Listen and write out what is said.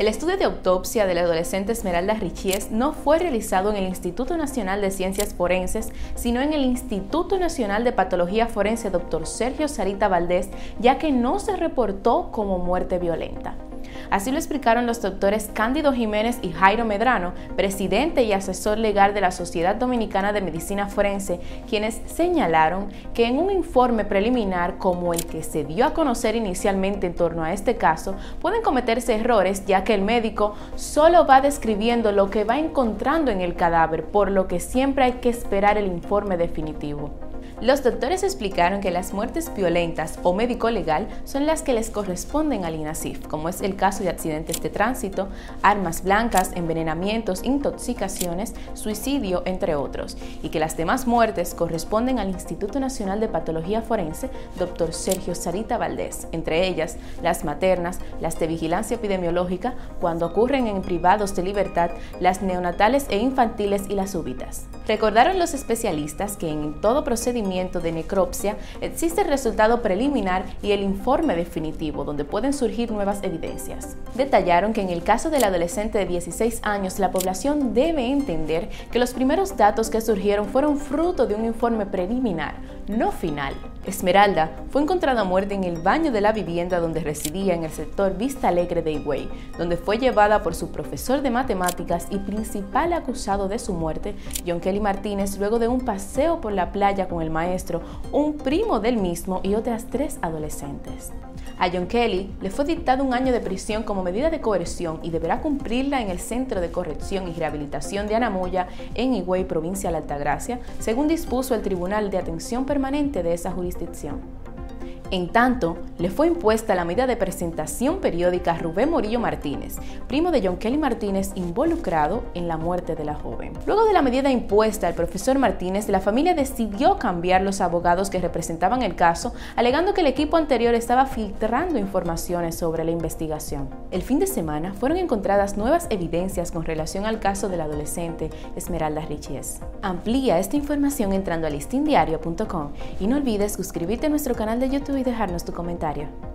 El estudio de autopsia de la adolescente Esmeralda Richies no fue realizado en el Instituto Nacional de Ciencias Forenses, sino en el Instituto Nacional de Patología Forense Dr. Sergio Sarita Valdés, ya que no se reportó como muerte violenta. Así lo explicaron los doctores Cándido Jiménez y Jairo Medrano, presidente y asesor legal de la Sociedad Dominicana de Medicina Forense, quienes señalaron que en un informe preliminar como el que se dio a conocer inicialmente en torno a este caso, pueden cometerse errores ya que el médico solo va describiendo lo que va encontrando en el cadáver, por lo que siempre hay que esperar el informe definitivo. Los doctores explicaron que las muertes violentas o médico legal son las que les corresponden al INASIF, como es el caso de accidentes de tránsito, armas blancas, envenenamientos, intoxicaciones, suicidio, entre otros, y que las demás muertes corresponden al Instituto Nacional de Patología Forense, Dr. Sergio Sarita Valdés, entre ellas las maternas, las de vigilancia epidemiológica, cuando ocurren en privados de libertad, las neonatales e infantiles y las súbitas. Recordaron los especialistas que en todo procedimiento de necropsia existe el resultado preliminar y el informe definitivo, donde pueden surgir nuevas evidencias. Detallaron que en el caso del adolescente de 16 años, la población debe entender que los primeros datos que surgieron fueron fruto de un informe preliminar, no final. Esmeralda fue encontrada muerta en el baño de la vivienda donde residía en el sector Vista Alegre de Higüey, donde fue llevada por su profesor de matemáticas y principal acusado de su muerte, John Kelly Martínez, luego de un paseo por la playa con el maestro, un primo del mismo y otras tres adolescentes. A John Kelly le fue dictado un año de prisión como medida de coerción y deberá cumplirla en el Centro de Corrección y Rehabilitación de Anamoya en Higüey, provincia de Altagracia, según dispuso el Tribunal de Atención Permanente de esa jurisdicción. En tanto, le fue impuesta la medida de presentación periódica a Rubén Morillo Martínez, primo de John Kelly Martínez involucrado en la muerte de la joven. Luego de la medida impuesta al profesor Martínez, la familia decidió cambiar los abogados que representaban el caso, alegando que el equipo anterior estaba filtrando informaciones sobre la investigación. El fin de semana fueron encontradas nuevas evidencias con relación al caso del adolescente Esmeralda Richies. Amplía esta información entrando a listindiario.com y no olvides suscribirte a nuestro canal de YouTube y dejarnos tu comentario. Universitaria.